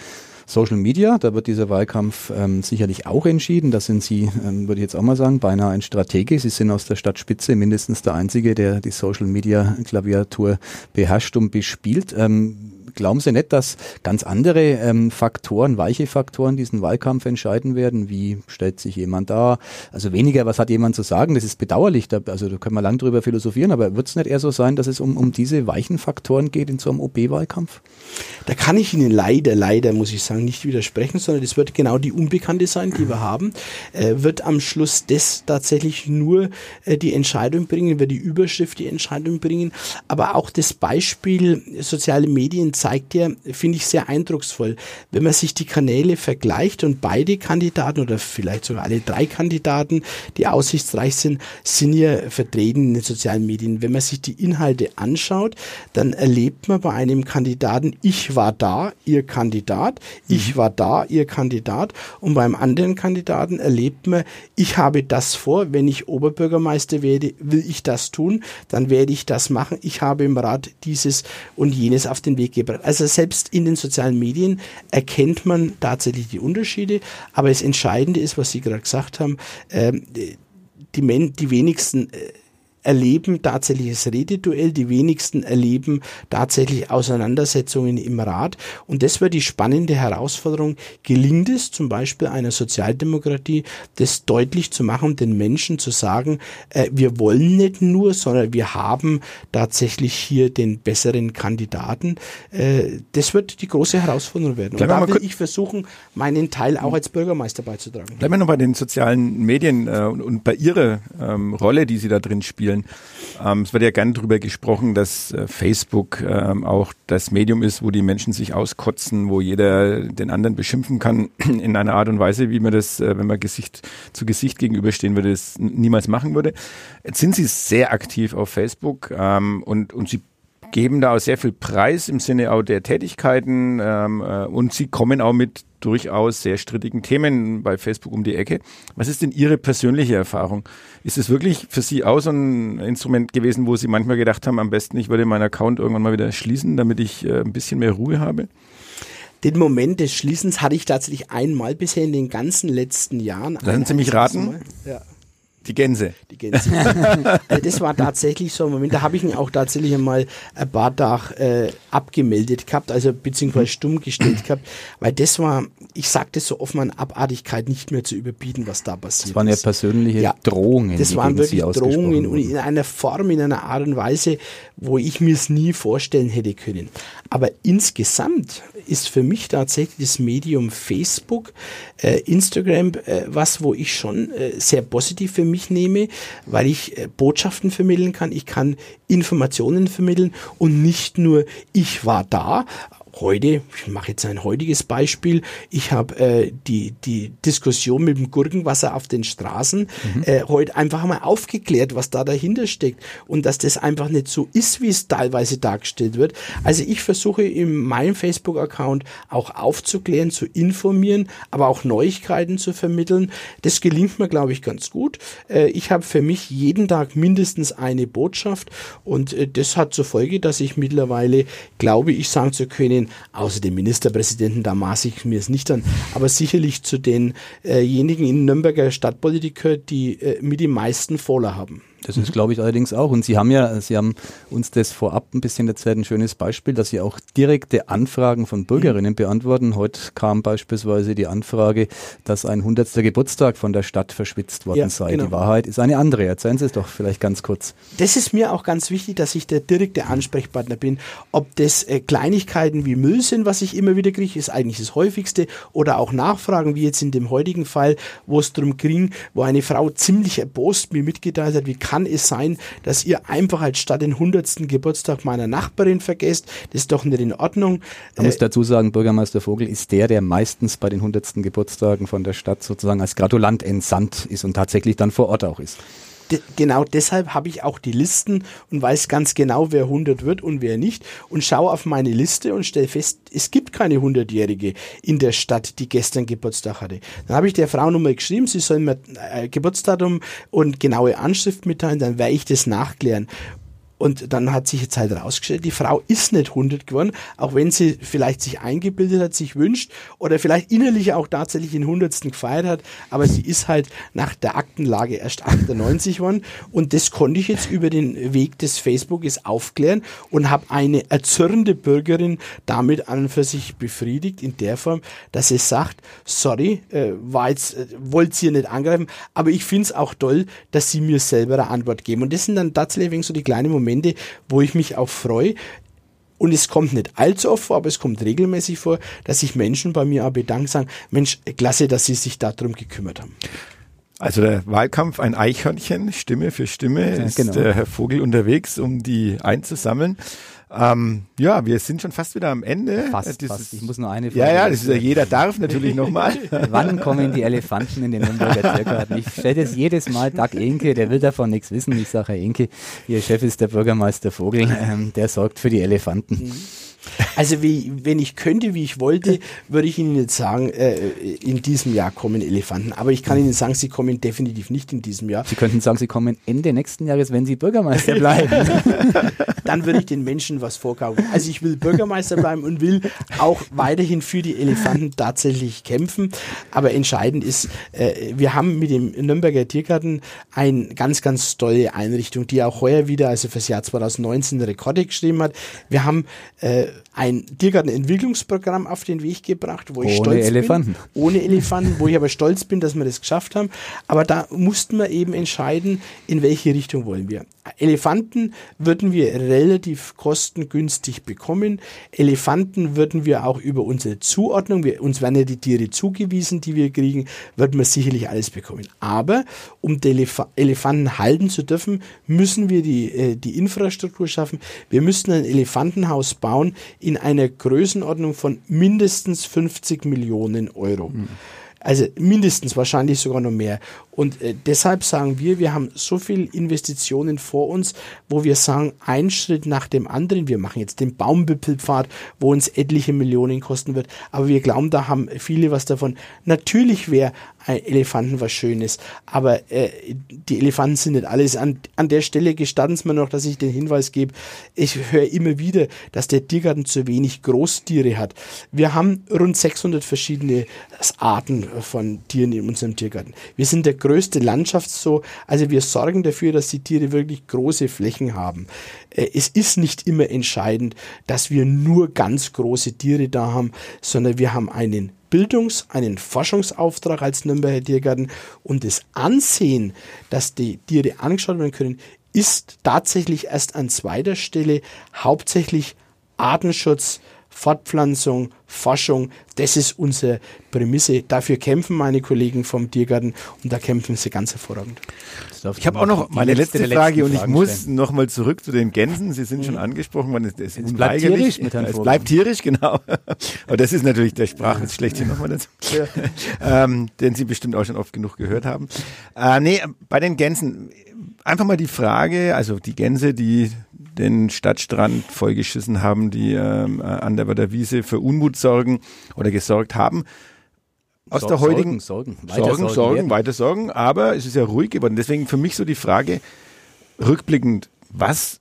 Social Media, da wird dieser Wahlkampf ähm, sicherlich auch entschieden. Da sind Sie, ähm, würde ich jetzt auch mal sagen, beinahe ein Stratege. Sie sind aus der Stadtspitze mindestens der Einzige, der die Social Media Klaviatur beherrscht und bespielt. Ähm, glauben Sie nicht, dass ganz andere ähm, Faktoren, weiche Faktoren diesen Wahlkampf entscheiden werden? Wie stellt sich jemand da? Also weniger, was hat jemand zu sagen? Das ist bedauerlich. Da, also da können wir lang drüber philosophieren, aber wird es nicht eher so sein, dass es um, um diese weichen Faktoren geht in so einem OB-Wahlkampf? Da kann ich Ihnen leider, leider, muss ich sagen, nicht widersprechen, sondern es wird genau die Unbekannte sein, die wir haben. Äh, wird am Schluss das tatsächlich nur äh, die Entscheidung bringen, wird die Überschrift die Entscheidung bringen. Aber auch das Beispiel soziale Medien zeigt ja, finde ich sehr eindrucksvoll, wenn man sich die Kanäle vergleicht und beide Kandidaten oder vielleicht sogar alle drei Kandidaten, die aussichtsreich sind, sind ja vertreten in den sozialen Medien. Wenn man sich die Inhalte anschaut, dann erlebt man bei einem Kandidaten, ich war da, ihr Kandidat, ich mhm. war da, ihr Kandidat und beim anderen Kandidaten erlebt man, ich habe das vor, wenn ich Oberbürgermeister werde, will ich das tun, dann werde ich das machen, ich habe im Rat dieses und jenes auf den Weg gebracht. Also selbst in den sozialen Medien erkennt man tatsächlich die Unterschiede, aber das Entscheidende ist, was Sie gerade gesagt haben, äh, die, Men die wenigsten äh, erleben tatsächliches Rededuell, die wenigsten erleben tatsächlich Auseinandersetzungen im Rat. Und das wird die spannende Herausforderung. Gelingt es zum Beispiel einer Sozialdemokratie, das deutlich zu machen, den Menschen zu sagen, äh, wir wollen nicht nur, sondern wir haben tatsächlich hier den besseren Kandidaten. Äh, das wird die große Herausforderung werden. Und da will ich versuchen, meinen Teil auch als Bürgermeister beizutragen. Bleiben wir noch bei den sozialen Medien äh, und, und, bei Ihrer ähm, Rolle, die Sie da drin spielen spielen. Ähm, es wird ja gern darüber gesprochen, dass äh, Facebook ähm, auch das Medium ist, wo die Menschen sich auskotzen, wo jeder den anderen beschimpfen kann in einer Art und Weise, wie man das, äh, wenn man Gesicht zu Gesicht gegenüberstehen würde, das niemals machen würde. Jetzt sind sie sehr aktiv auf Facebook ähm, und, und sie geben da auch sehr viel Preis im Sinne auch der Tätigkeiten ähm, äh, und sie kommen auch mit durchaus sehr strittigen Themen bei Facebook um die Ecke. Was ist denn Ihre persönliche Erfahrung? Ist es wirklich für Sie auch so ein Instrument gewesen, wo Sie manchmal gedacht haben, am besten ich würde meinen Account irgendwann mal wieder schließen, damit ich äh, ein bisschen mehr Ruhe habe? Den Moment des Schließens hatte ich tatsächlich einmal bisher in den ganzen letzten Jahren. Lassen Sie mich raten. Ja. Die Gänse. Die Gänse. also das war tatsächlich so ein Moment, da habe ich ihn auch tatsächlich einmal ein paar Tage äh, abgemeldet gehabt, also beziehungsweise stumm gestellt gehabt, weil das war, ich sagte so offen an Abartigkeit nicht mehr zu überbieten, was da passiert Das waren ja persönliche ja, Drohungen. Das waren wirklich Drohungen und in einer Form, in einer Art und Weise, wo ich mir es nie vorstellen hätte können. Aber insgesamt ist für mich tatsächlich das Medium Facebook, äh, Instagram, äh, was, wo ich schon äh, sehr positiv für mich nehme, weil ich äh, Botschaften vermitteln kann, ich kann Informationen vermitteln und nicht nur ich war da, heute, ich mache jetzt ein heutiges Beispiel, ich habe äh, die, die Diskussion mit dem Gurkenwasser auf den Straßen mhm. äh, heute einfach mal aufgeklärt, was da dahinter steckt und dass das einfach nicht so ist, wie es teilweise dargestellt wird. Also ich versuche in meinem Facebook-Account auch aufzuklären, zu informieren, aber auch Neuigkeiten zu vermitteln. Das gelingt mir, glaube ich, ganz gut. Äh, ich habe für mich jeden Tag mindestens eine Botschaft und äh, das hat zur Folge, dass ich mittlerweile glaube ich sagen zu können, außer dem Ministerpräsidenten, da maße ich mir es nicht an, aber sicherlich zu denjenigen äh in Nürnberger Stadtpolitiker, die äh, mit den meisten Voller haben. Das ist, glaube ich, allerdings auch. Und Sie haben ja, Sie haben uns das vorab ein bisschen erzählt, ein schönes Beispiel, dass Sie auch direkte Anfragen von Bürgerinnen beantworten. Heute kam beispielsweise die Anfrage, dass ein 100. Geburtstag von der Stadt verschwitzt worden ja, sei. Genau. Die Wahrheit ist eine andere. Erzählen Sie es doch vielleicht ganz kurz. Das ist mir auch ganz wichtig, dass ich der direkte Ansprechpartner bin. Ob das äh, Kleinigkeiten wie Müll sind, was ich immer wieder kriege, ist eigentlich das häufigste. Oder auch Nachfragen, wie jetzt in dem heutigen Fall, wo es darum ging, wo eine Frau ziemlich erbost mir mitgeteilt hat, wie kann es sein, dass ihr einfach als statt den 100. Geburtstag meiner Nachbarin vergesst? Das ist doch nicht in Ordnung. Man äh, muss dazu sagen, Bürgermeister Vogel ist der, der meistens bei den 100. Geburtstagen von der Stadt sozusagen als Gratulant entsandt ist und tatsächlich dann vor Ort auch ist genau deshalb habe ich auch die Listen und weiß ganz genau, wer 100 wird und wer nicht und schaue auf meine Liste und stelle fest, es gibt keine 100-Jährige in der Stadt, die gestern Geburtstag hatte. Dann habe ich der Frau nochmal geschrieben, sie soll mir äh, Geburtsdatum und genaue Anschrift mitteilen, dann werde ich das nachklären. Und dann hat sich jetzt halt rausgestellt, die Frau ist nicht 100 geworden, auch wenn sie vielleicht sich eingebildet hat, sich wünscht oder vielleicht innerlich auch tatsächlich den 100. gefeiert hat, aber sie ist halt nach der Aktenlage erst 98 geworden und das konnte ich jetzt über den Weg des Facebookes aufklären und habe eine erzürnende Bürgerin damit an und für sich befriedigt in der Form, dass sie sagt, sorry, äh, war jetzt, äh, wollte sie nicht angreifen, aber ich finde es auch toll, dass sie mir selber eine Antwort geben und das sind dann tatsächlich so die kleinen Momente, Momente, wo ich mich auch freue. Und es kommt nicht allzu oft vor, aber es kommt regelmäßig vor, dass sich Menschen bei mir auch bedanken, sagen, Mensch, klasse, dass Sie sich darum gekümmert haben. Also der Wahlkampf, ein Eichhörnchen, Stimme für Stimme, ja, ist genau. der Herr Vogel unterwegs, um die einzusammeln. Ähm, ja, wir sind schon fast wieder am Ende. Fast, Dieses, fast. Ich muss nur eine Frage. Ja, ja, das ist ja, jeder darf natürlich nochmal. Wann kommen die Elefanten in den Nürnberger Tiergarten? Ich stelle das jedes Mal, Doug Enke, der will davon nichts wissen. Ich sage, Herr Enke, Ihr Chef ist der Bürgermeister Vogel, ähm, der sorgt für die Elefanten. Mhm. Also wie, wenn ich könnte, wie ich wollte, würde ich Ihnen jetzt sagen, äh, in diesem Jahr kommen Elefanten. Aber ich kann Ihnen sagen, sie kommen definitiv nicht in diesem Jahr. Sie könnten sagen, sie kommen Ende nächsten Jahres, wenn Sie Bürgermeister bleiben. Dann würde ich den Menschen was vorkaufen. Also ich will Bürgermeister bleiben und will auch weiterhin für die Elefanten tatsächlich kämpfen. Aber entscheidend ist, äh, wir haben mit dem Nürnberger Tiergarten eine ganz, ganz tolle Einrichtung, die auch heuer wieder, also fürs Jahr 2019 Rekorde geschrieben hat. Wir haben äh, ein Tiergartenentwicklungsprogramm auf den Weg gebracht, wo ich ohne stolz Elefanten. bin. Ohne Elefanten. wo ich aber stolz bin, dass wir das geschafft haben. Aber da mussten wir eben entscheiden, in welche Richtung wollen wir. Elefanten würden wir relativ kostengünstig bekommen. Elefanten würden wir auch über unsere Zuordnung, wir, uns werden ja die Tiere zugewiesen, die wir kriegen, würden wir sicherlich alles bekommen. Aber um die Elef Elefanten halten zu dürfen, müssen wir die, äh, die Infrastruktur schaffen. Wir müssen ein Elefantenhaus bauen in einer Größenordnung von mindestens 50 Millionen Euro. Mhm. Also mindestens wahrscheinlich sogar noch mehr. Und äh, deshalb sagen wir, wir haben so viel Investitionen vor uns, wo wir sagen, ein Schritt nach dem anderen. Wir machen jetzt den Baumbüppelpfad, wo uns etliche Millionen kosten wird. Aber wir glauben, da haben viele was davon. Natürlich wäre ein Elefanten was Schönes, aber äh, die Elefanten sind nicht alles. An, an der Stelle gestatten es mir noch, dass ich den Hinweis gebe. Ich höre immer wieder, dass der Tiergarten zu wenig Großtiere hat. Wir haben rund 600 verschiedene Arten von Tieren in unserem Tiergarten. Wir sind der Landschaftszoo. Also wir sorgen dafür, dass die Tiere wirklich große Flächen haben. Äh, es ist nicht immer entscheidend, dass wir nur ganz große Tiere da haben, sondern wir haben einen Bildungs-, einen Forschungsauftrag als Nürnberger Tiergarten und das Ansehen, dass die Tiere angeschaut werden können, ist tatsächlich erst an zweiter Stelle hauptsächlich Artenschutz, Fortpflanzung, Forschung, das ist unsere Prämisse. Dafür kämpfen meine Kollegen vom Tiergarten und da kämpfen sie ganz hervorragend. Ich habe auch noch meine letzte, letzte Frage und ich muss noch mal zurück zu den Gänsen. Sie sind mhm. schon angesprochen worden. Es, es bleibt tierisch mit Herrn Es bleibt tierisch, genau. Und das ist natürlich der Sprachwitz schlechthin nochmal dazu. Ähm, den Sie bestimmt auch schon oft genug gehört haben. Äh, nee, bei den Gänsen einfach mal die Frage, also die Gänse, die den Stadtstrand vollgeschissen haben, die ähm, an der, der Wiese für Unmut sorgen oder gesorgt haben. Aus so, der heutigen Sorgen, Sorgen, weiter Sorgen, Sorgen weiter Sorgen, aber es ist ja ruhig geworden. Deswegen für mich so die Frage, rückblickend, was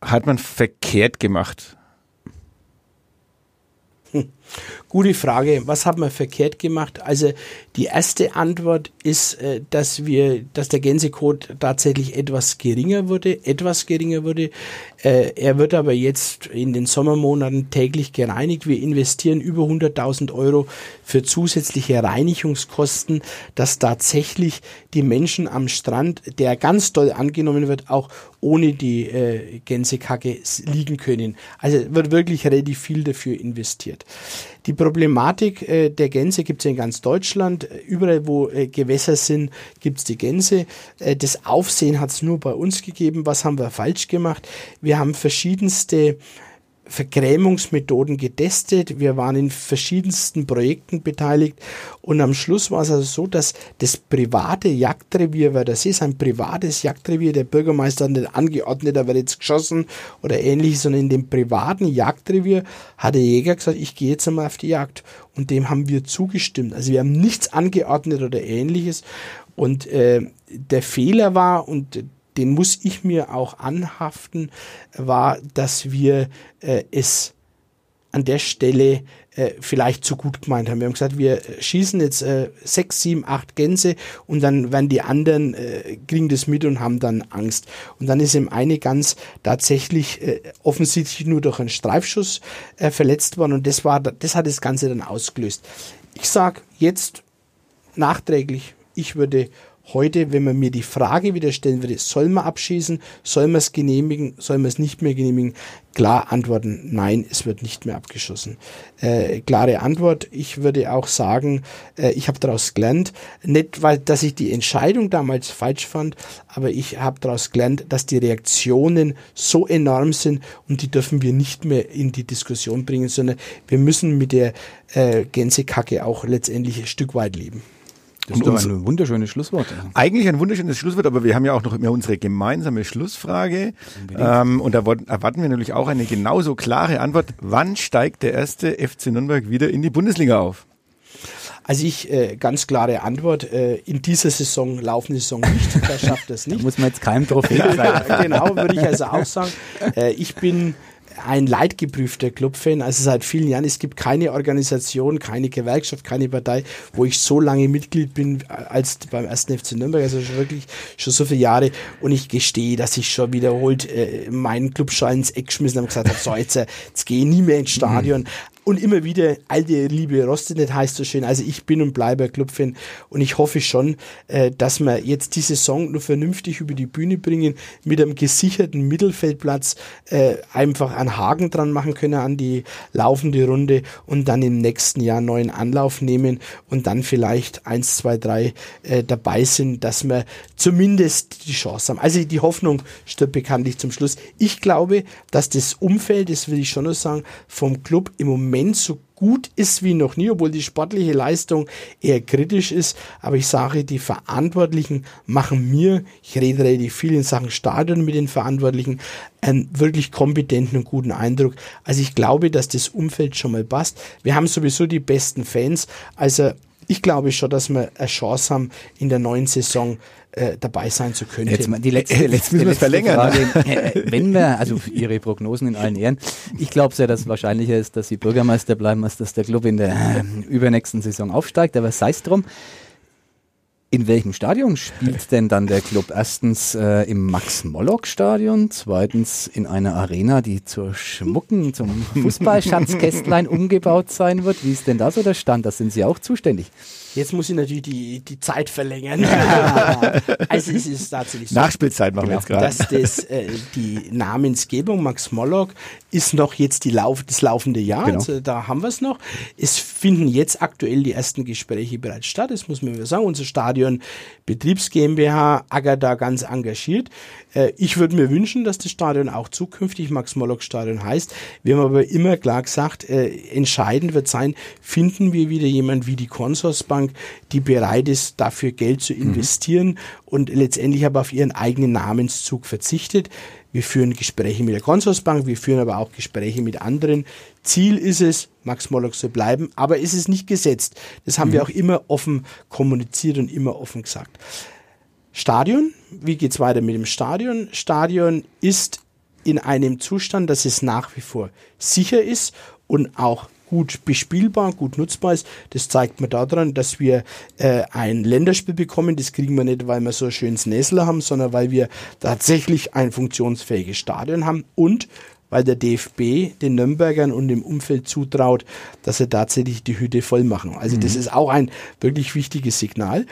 hat man verkehrt gemacht? Hm. Gute Frage. Was haben wir verkehrt gemacht? Also die erste Antwort ist, äh, dass wir, dass der Gänsecode tatsächlich etwas geringer wurde, etwas geringer wurde. Äh, er wird aber jetzt in den Sommermonaten täglich gereinigt. Wir investieren über 100.000 Euro für zusätzliche Reinigungskosten, dass tatsächlich die Menschen am Strand, der ganz toll angenommen wird, auch ohne die äh, Gänsekacke liegen können. Also wird wirklich relativ viel dafür investiert. Die Problematik äh, der Gänse gibt es in ganz Deutschland. Überall, wo äh, Gewässer sind, gibt es die Gänse. Äh, das Aufsehen hat es nur bei uns gegeben. Was haben wir falsch gemacht? Wir haben verschiedenste Vergrämungsmethoden getestet. Wir waren in verschiedensten Projekten beteiligt und am Schluss war es also so, dass das private Jagdrevier, weil das ist ein privates Jagdrevier, der Bürgermeister hat nicht angeordnet, da wird jetzt geschossen oder ähnliches, sondern in dem privaten Jagdrevier hat der Jäger gesagt, ich gehe jetzt einmal auf die Jagd und dem haben wir zugestimmt. Also wir haben nichts angeordnet oder ähnliches und äh, der Fehler war und den muss ich mir auch anhaften, war, dass wir äh, es an der Stelle äh, vielleicht zu gut gemeint haben. Wir haben gesagt, wir schießen jetzt äh, sechs, sieben, acht Gänse und dann werden die anderen, äh, kriegen das mit und haben dann Angst. Und dann ist ihm eine Gans tatsächlich äh, offensichtlich nur durch einen Streifschuss äh, verletzt worden und das war, das hat das Ganze dann ausgelöst. Ich sag jetzt nachträglich, ich würde heute, wenn man mir die Frage wieder stellen würde, soll man abschießen, soll man es genehmigen, soll man es nicht mehr genehmigen, klar antworten, nein, es wird nicht mehr abgeschossen. Äh, klare Antwort, ich würde auch sagen, äh, ich habe daraus gelernt, nicht weil, dass ich die Entscheidung damals falsch fand, aber ich habe daraus gelernt, dass die Reaktionen so enorm sind und die dürfen wir nicht mehr in die Diskussion bringen, sondern wir müssen mit der äh, Gänsekacke auch letztendlich ein Stück weit leben. Das ist doch ein wunderschönes Schlusswort. Eigentlich ein wunderschönes Schlusswort, aber wir haben ja auch noch immer unsere gemeinsame Schlussfrage. Ähm, und da erwarten wir natürlich auch eine genauso klare Antwort. Wann steigt der erste FC Nürnberg wieder in die Bundesliga auf? Also ich, äh, ganz klare Antwort, äh, in dieser Saison, laufende Saison nicht, da schafft das nicht. Da muss man jetzt keinem Trophäe sein. genau, würde ich also auch sagen. Äh, ich bin ein leidgeprüfter Clubfan, also seit vielen Jahren. Es gibt keine Organisation, keine Gewerkschaft, keine Partei, wo ich so lange Mitglied bin als beim ersten FC Nürnberg, also schon wirklich schon so viele Jahre. Und ich gestehe, dass ich schon wiederholt äh, meinen Clubschein ins Eck geschmissen habe und gesagt habe, so jetzt, jetzt gehe ich nie mehr ins Stadion. Mhm. Und immer wieder, alte Liebe rostet nicht, heißt so schön. Also ich bin und bleibe Clubfan und ich hoffe schon, äh, dass wir jetzt die Saison nur vernünftig über die Bühne bringen, mit einem gesicherten Mittelfeldplatz äh, einfach einen Haken dran machen können an die laufende Runde und dann im nächsten Jahr neuen Anlauf nehmen und dann vielleicht eins, zwei, drei äh, dabei sind, dass wir zumindest die Chance haben. Also die Hoffnung stirbt bekanntlich zum Schluss. Ich glaube, dass das Umfeld, das will ich schon noch sagen, vom Club im Moment Moment so gut ist wie noch nie, obwohl die sportliche Leistung eher kritisch ist. Aber ich sage, die Verantwortlichen machen mir, ich rede relativ viel in Sachen Stadion mit den Verantwortlichen, einen wirklich kompetenten und guten Eindruck. Also ich glaube, dass das Umfeld schon mal passt. Wir haben sowieso die besten Fans. Also ich glaube schon, dass wir eine Chance haben, in der neuen Saison äh, dabei sein zu können. Jetzt mal die letzte, letzte, letzte verlängern. Frage. Äh, wenn wir, also Ihre Prognosen in allen Ehren, ich glaube sehr, dass es wahrscheinlicher ist, dass Sie Bürgermeister bleiben, als dass der Club in der äh, übernächsten Saison aufsteigt. Aber sei es drum. In welchem Stadion spielt denn dann der Club? Erstens äh, im Max-Mollock-Stadion, zweitens in einer Arena, die zur Schmucken, zum Fußballschatzkästlein umgebaut sein wird. Wie ist denn da so der Stand? Da sind Sie auch zuständig. Jetzt muss ich natürlich die, die Zeit verlängern. also es ist tatsächlich so. Nachspielzeit machen wir jetzt gerade. Dass das, äh, die Namensgebung Max Mollock ist noch jetzt die Lauf, das laufende Jahr. Genau. Also da haben wir es noch. Es finden jetzt aktuell die ersten Gespräche bereits statt. Das muss man sagen. Unser Stadion Betriebs GmbH ackert da ganz engagiert. Äh, ich würde mir wünschen, dass das Stadion auch zukünftig Max-Mollock-Stadion heißt. Wir haben aber immer klar gesagt, äh, entscheidend wird sein, finden wir wieder jemand wie die Consorsbank, die bereit ist, dafür Geld zu investieren mhm. und letztendlich aber auf ihren eigenen Namenszug verzichtet. Wir führen Gespräche mit der Consorsbank, wir führen aber auch Gespräche mit anderen. Ziel ist es, Max Mollock zu bleiben, aber es ist nicht gesetzt. Das haben mhm. wir auch immer offen kommuniziert und immer offen gesagt. Stadion, wie geht's weiter mit dem Stadion? Stadion ist in einem Zustand, dass es nach wie vor sicher ist und auch gut bespielbar, gut nutzbar ist. Das zeigt man daran, dass wir äh, ein Länderspiel bekommen. Das kriegen wir nicht, weil wir so ein schönes Näsler haben, sondern weil wir tatsächlich ein funktionsfähiges Stadion haben und weil der DFB den Nürnbergern und dem Umfeld zutraut, dass sie tatsächlich die Hütte voll machen. Also mhm. das ist auch ein wirklich wichtiges Signal.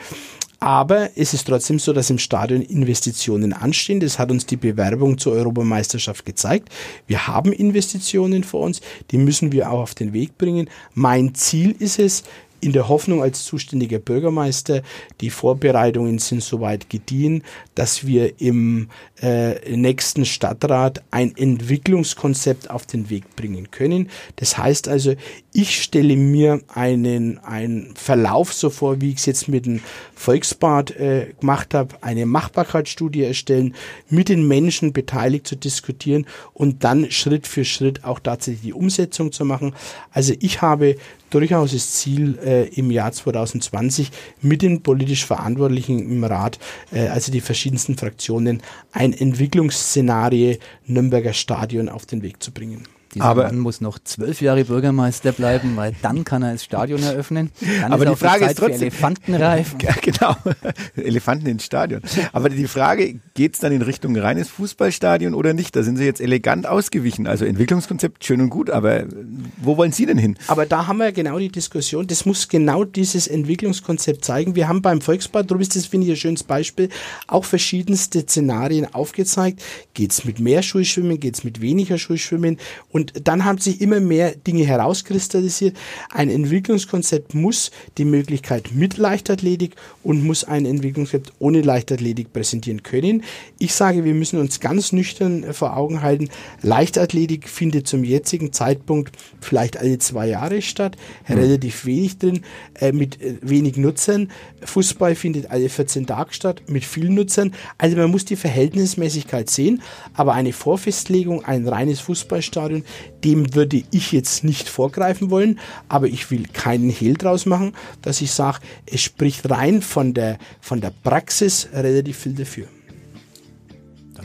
Aber es ist trotzdem so, dass im Stadion Investitionen anstehen. Das hat uns die Bewerbung zur Europameisterschaft gezeigt. Wir haben Investitionen vor uns, die müssen wir auch auf den Weg bringen. Mein Ziel ist es, in der Hoffnung als zuständiger Bürgermeister, die Vorbereitungen sind soweit gediehen, dass wir im äh, nächsten Stadtrat ein Entwicklungskonzept auf den Weg bringen können. Das heißt also, ich stelle mir einen, einen Verlauf so vor, wie ich es jetzt mit dem Volksbad äh, gemacht habe, eine Machbarkeitsstudie erstellen, mit den Menschen beteiligt zu diskutieren und dann Schritt für Schritt auch tatsächlich die Umsetzung zu machen. Also ich habe durchaus das Ziel, äh, im Jahr 2020 mit den politisch Verantwortlichen im Rat, äh, also die verschiedensten Fraktionen, ein Entwicklungsszenario Nürnberger Stadion auf den Weg zu bringen. Dieser aber Mann muss noch zwölf Jahre Bürgermeister bleiben, weil dann kann er das Stadion eröffnen. Dann aber ist die Frage die ist trotzdem Elefantenreif. genau, Elefanten ins Stadion. Aber die Frage, geht es dann in Richtung reines Fußballstadion oder nicht? Da sind Sie jetzt elegant ausgewichen. Also Entwicklungskonzept schön und gut, aber wo wollen Sie denn hin? Aber da haben wir genau die Diskussion. Das muss genau dieses Entwicklungskonzept zeigen. Wir haben beim Volksbad, darum ist das, finde ich, ein schönes Beispiel, auch verschiedenste Szenarien aufgezeigt. Geht es mit mehr Schulschwimmen, geht es mit weniger Schulschwimmen und und dann haben sich immer mehr Dinge herauskristallisiert. Ein Entwicklungskonzept muss die Möglichkeit mit Leichtathletik und muss ein Entwicklungskonzept ohne Leichtathletik präsentieren können. Ich sage, wir müssen uns ganz nüchtern vor Augen halten, Leichtathletik findet zum jetzigen Zeitpunkt vielleicht alle zwei Jahre statt, mhm. relativ wenig drin, äh, mit äh, wenig Nutzern. Fußball findet alle 14 Tage statt, mit vielen Nutzern. Also man muss die Verhältnismäßigkeit sehen, aber eine Vorfestlegung, ein reines Fußballstadion dem würde ich jetzt nicht vorgreifen wollen, aber ich will keinen Hehl draus machen, dass ich sage, es spricht rein von der, von der Praxis relativ viel dafür.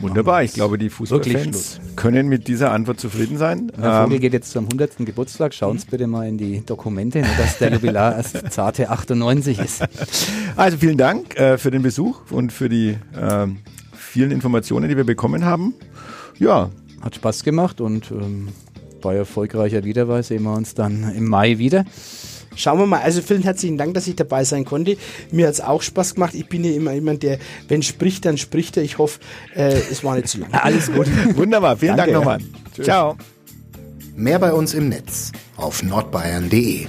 Wunderbar, ich glaube, die Fußballfans können mit dieser Antwort zufrieden sein. Der Vogel ähm, geht jetzt zum 100. Geburtstag. Schauen Sie bitte mal in die Dokumente, dass der Jubilar erst zarte 98 ist. Also vielen Dank äh, für den Besuch und für die äh, vielen Informationen, die wir bekommen haben. Ja, hat Spaß gemacht und ähm, bei erfolgreicher Wiederweis sehen wir uns dann im Mai wieder. Schauen wir mal. Also vielen herzlichen Dank, dass ich dabei sein konnte. Mir hat es auch Spaß gemacht. Ich bin ja immer jemand, der, wenn spricht, dann spricht er. Ich hoffe, äh, es war nicht zu lang. Alles gut. Wunderbar. Vielen Danke. Dank nochmal. Ciao. Mehr bei uns im Netz auf nordbayern.de